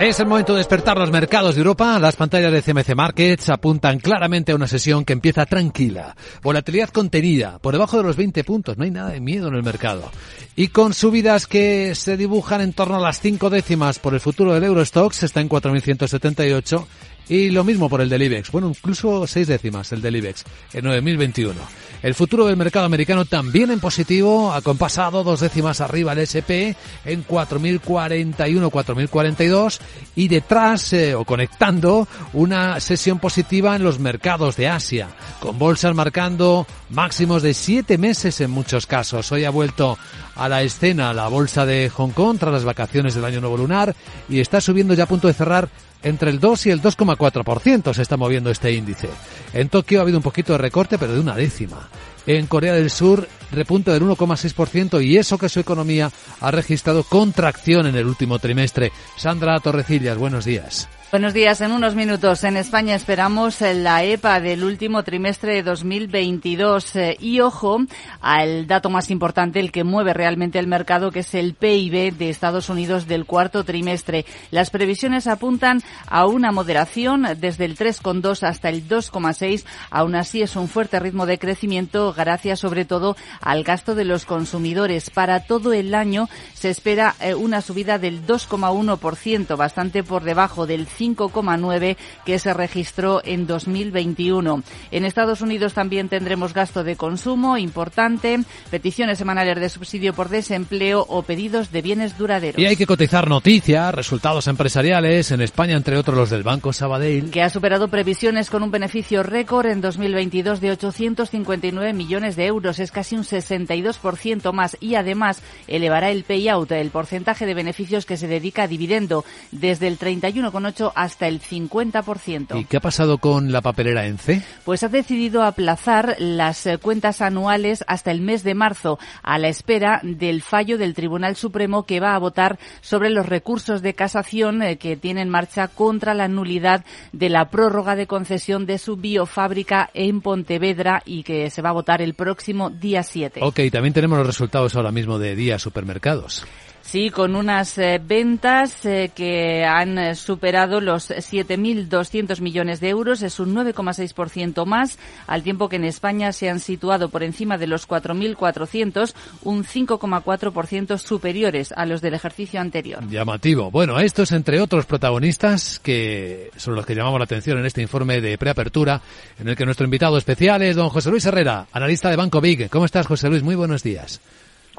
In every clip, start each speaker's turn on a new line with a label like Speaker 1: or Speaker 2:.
Speaker 1: Es el momento de despertar los mercados de Europa. Las pantallas de CMC Markets apuntan claramente a una sesión que empieza tranquila. Volatilidad contenida, por debajo de los 20 puntos. No hay nada de miedo en el mercado. Y con subidas que se dibujan en torno a las 5 décimas por el futuro del Eurostox, está en 4.178 y lo mismo por el del IBEX. Bueno, incluso seis décimas el del IBEX en 9021. El futuro del mercado americano también en positivo, ha compasado dos décimas arriba el SP en 4041, 4042 y detrás eh, o conectando una sesión positiva en los mercados de Asia, con bolsas marcando máximos de siete meses en muchos casos. Hoy ha vuelto a la escena la bolsa de Hong Kong tras las vacaciones del año nuevo lunar y está subiendo ya a punto de cerrar entre el 2 y el 2,4% se está moviendo este índice. En Tokio ha habido un poquito de recorte, pero de una décima. En Corea del Sur repunte del 1,6% y eso que su economía ha registrado contracción en el último trimestre. Sandra Torrecillas, buenos días.
Speaker 2: Buenos días. En unos minutos en España esperamos la EPA del último trimestre de 2022 eh, y ojo al dato más importante, el que mueve realmente el mercado, que es el PIB de Estados Unidos del cuarto trimestre. Las previsiones apuntan a una moderación desde el 3,2 hasta el 2,6. Aún así es un fuerte ritmo de crecimiento gracias sobre todo al gasto de los consumidores. Para todo el año se espera eh, una subida del 2,1%, bastante por debajo del 5,9 que se registró en 2021. En Estados Unidos también tendremos gasto de consumo importante, peticiones semanales de subsidio por desempleo o pedidos de bienes duraderos.
Speaker 1: Y hay que cotizar noticias, resultados empresariales en España, entre otros los del Banco Sabadell.
Speaker 2: Que ha superado previsiones con un beneficio récord en 2022 de 859 millones de euros. Es casi un 62% más y además elevará el payout, el porcentaje de beneficios que se dedica a dividendo, desde el 31,8 hasta el 50%.
Speaker 1: ¿Y qué ha pasado con la papelera ENCE?
Speaker 2: Pues ha decidido aplazar las eh, cuentas anuales hasta el mes de marzo, a la espera del fallo del Tribunal Supremo que va a votar sobre los recursos de casación eh, que tiene en marcha contra la nulidad de la prórroga de concesión de su biofábrica en Pontevedra y que se va a votar el próximo día 7.
Speaker 1: Ok, también tenemos los resultados ahora mismo de Día Supermercados.
Speaker 2: Sí, con unas eh, ventas eh, que han eh, superado los 7.200 millones de euros, es un 9,6% más, al tiempo que en España se han situado por encima de los 4.400, un 5,4% superiores a los del ejercicio anterior.
Speaker 1: Llamativo. Bueno, estos entre otros protagonistas que son los que llamamos la atención en este informe de preapertura, en el que nuestro invitado especial es don José Luis Herrera, analista de Banco Big. ¿Cómo estás, José Luis? Muy buenos días.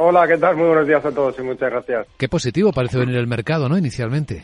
Speaker 3: Hola, ¿qué tal? Muy buenos días a todos y muchas gracias.
Speaker 1: Qué positivo parece venir el mercado, ¿no? Inicialmente.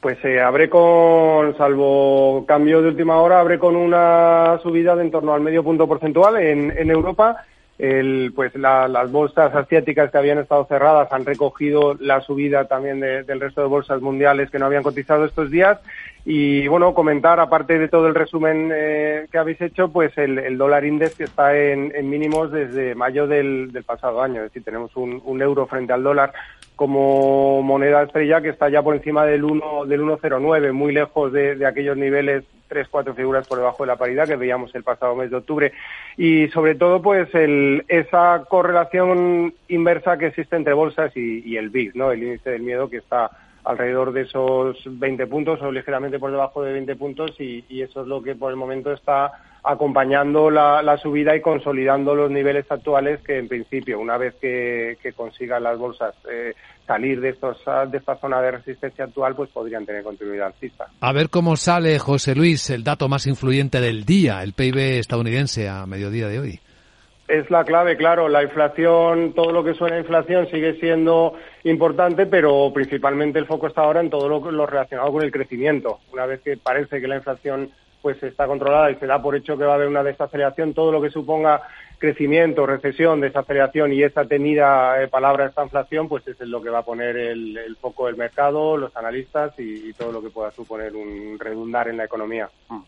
Speaker 3: Pues eh, abre con, salvo cambio de última hora, abre con una subida de en torno al medio punto porcentual en, en Europa. El, pues las bolsas asiáticas que habían estado cerradas han recogido la subida también del resto de bolsas mundiales que no habían cotizado estos días y bueno, comentar, aparte de todo el resumen eh, que habéis hecho, pues el, dólar index que está en, mínimos desde mayo del, pasado año. Es decir, tenemos un, euro frente al dólar como moneda estrella que está ya por encima del 1 del 1,09, muy lejos de, aquellos niveles tres, cuatro figuras por debajo de la paridad que veíamos el pasado mes de octubre. Y sobre todo, pues el, esa correlación inversa que existe entre bolsas y, el BIS, ¿no? El índice del miedo que está alrededor de esos 20 puntos o ligeramente por debajo de 20 puntos y, eso es lo que por el momento está acompañando la, subida y consolidando los niveles actuales que en principio una vez que, consigan las bolsas eh, salir de estos de esta zona de resistencia actual pues podrían tener continuidad alcista.
Speaker 1: A ver cómo sale José Luis el dato más influyente del día, el PIB estadounidense a mediodía de hoy.
Speaker 3: Es la clave, claro. La inflación, todo lo que suena a inflación sigue siendo importante, pero principalmente el foco está ahora en todo lo, relacionado con el crecimiento. Una vez que parece que la inflación pues está controlada y se da por hecho que va a haber una desaceleración, todo lo que suponga crecimiento, recesión, desaceleración y esa tenida eh, palabra esta inflación, pues es lo que va a poner el, foco del mercado, los analistas y, todo lo que pueda suponer un redundar en la economía. Mm.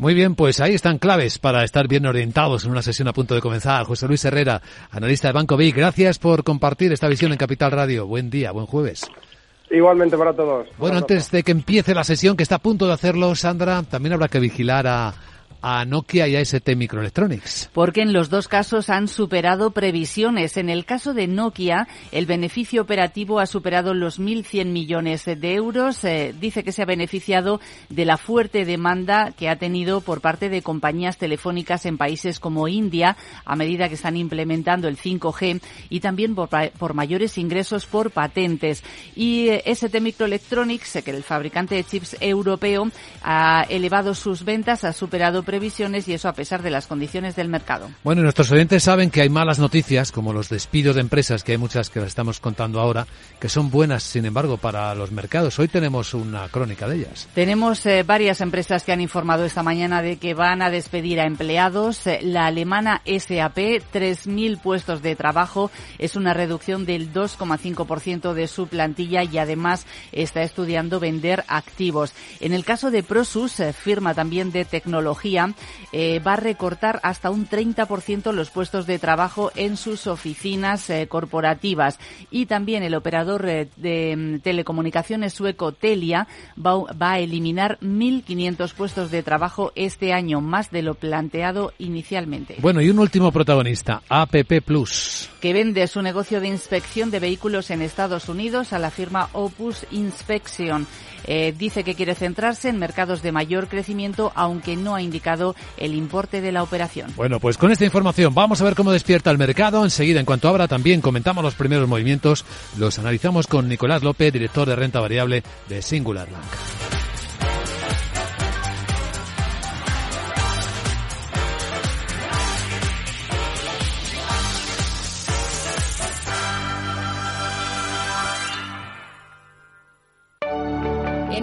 Speaker 1: Muy bien, pues ahí están claves para estar bien orientados en una sesión a punto de comenzar. José Luis Herrera, analista de Banco BIC, gracias por compartir esta visión en Capital Radio. Buen día, buen jueves.
Speaker 3: Igualmente para todos.
Speaker 1: Bueno, antes de que empiece la sesión, que está a punto de hacerlo, Sandra, también habrá que vigilar a, a Nokia y a ST Microelectronics.
Speaker 2: Porque en los dos casos han superado previsiones. En el caso de Nokia, el beneficio operativo ha superado los 1.100 millones de euros. Eh, dice que se ha beneficiado de la fuerte demanda que ha tenido por parte de compañías telefónicas en países como India a medida que están implementando el 5G y también por, por mayores ingresos por patentes. Y eh, ST Microelectronics, que el fabricante de chips europeo, ha elevado sus ventas, ha superado previsiones y eso a pesar de las condiciones del mercado.
Speaker 1: Bueno, nuestros oyentes saben que hay malas noticias, como los despidos de empresas, que hay muchas que las estamos contando ahora, que son buenas, sin embargo, para los mercados. Hoy tenemos una crónica de ellas.
Speaker 2: Tenemos eh, varias empresas que han informado esta mañana de que van a despedir a empleados. Eh, la alemana SAP, 3.000 puestos de trabajo, es una reducción del 2,5% de su plantilla y además está estudiando vender activos. En el caso de Prosus, eh, firma también de tecnología, eh, va a recortar hasta un 30% los puestos de trabajo en sus oficinas eh, corporativas. Y también el operador de mm, telecomunicaciones sueco Telia va, va a eliminar 1.500 puestos de trabajo este año, más de lo planteado inicialmente.
Speaker 1: Bueno, y un último protagonista, APP Plus.
Speaker 2: Que vende su negocio de inspección de vehículos en Estados Unidos a la firma Opus Inspection. Eh, dice que quiere centrarse en mercados de mayor crecimiento, aunque no ha indicado el importe de la operación.
Speaker 1: Bueno, pues con esta información vamos a ver cómo despierta el mercado. Enseguida, en cuanto abra, también comentamos los primeros movimientos. Los analizamos con Nicolás López, director de renta variable de Singular Bank.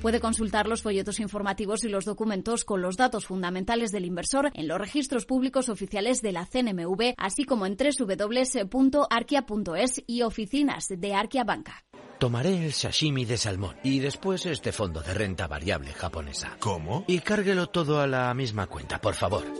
Speaker 4: Puede consultar los folletos informativos y los documentos con los datos fundamentales del inversor en los registros públicos oficiales de la CNMV, así como en www.arquia.es y oficinas de Arquia Banca.
Speaker 5: Tomaré el sashimi de salmón y después este fondo de renta variable japonesa.
Speaker 6: ¿Cómo?
Speaker 5: Y cárguelo todo a la misma cuenta, por favor.